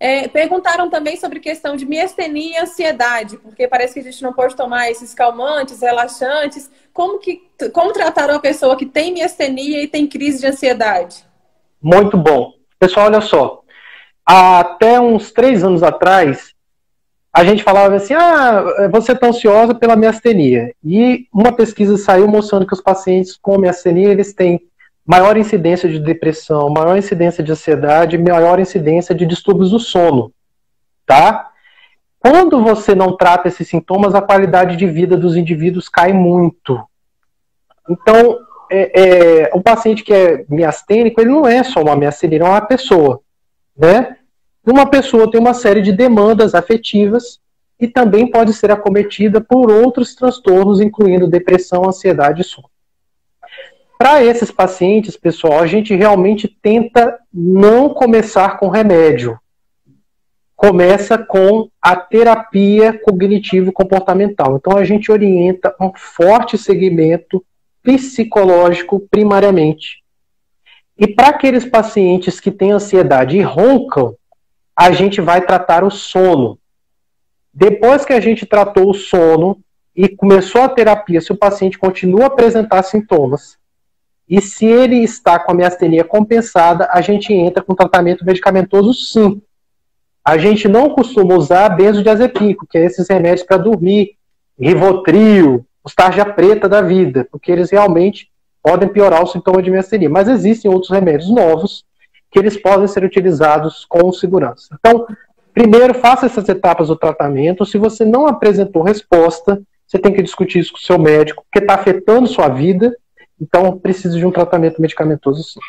É, perguntaram também sobre questão de miastenia e ansiedade, porque parece que a gente não pode tomar esses calmantes, relaxantes. Como, que, como tratar uma pessoa que tem miastenia e tem crise de ansiedade? Muito bom. Pessoal, olha só. Até uns três anos atrás, a gente falava assim: ah, você está ansiosa pela miastenia. E uma pesquisa saiu mostrando que os pacientes com miastenia eles têm maior incidência de depressão, maior incidência de ansiedade, maior incidência de distúrbios do sono, tá? Quando você não trata esses sintomas, a qualidade de vida dos indivíduos cai muito. Então, é, é, o paciente que é miastênico, ele não é só uma miastenia, ele é uma pessoa, né? Uma pessoa tem uma série de demandas afetivas e também pode ser acometida por outros transtornos, incluindo depressão, ansiedade e sono. Para esses pacientes, pessoal, a gente realmente tenta não começar com remédio. Começa com a terapia cognitivo-comportamental. Então, a gente orienta um forte segmento psicológico primariamente. E para aqueles pacientes que têm ansiedade e roncam, a gente vai tratar o sono. Depois que a gente tratou o sono e começou a terapia, se o paciente continua a apresentar sintomas, e se ele está com a miastenia compensada, a gente entra com tratamento medicamentoso sim. A gente não costuma usar benzodiazepínico, que é esses remédios para dormir, Rivotril, os tarja preta da vida, porque eles realmente podem piorar o sintoma de miastenia. Mas existem outros remédios novos que eles podem ser utilizados com segurança. Então, primeiro, faça essas etapas do tratamento. Se você não apresentou resposta, você tem que discutir isso com o seu médico, porque está afetando sua vida então, precisa de um tratamento medicamentoso sim.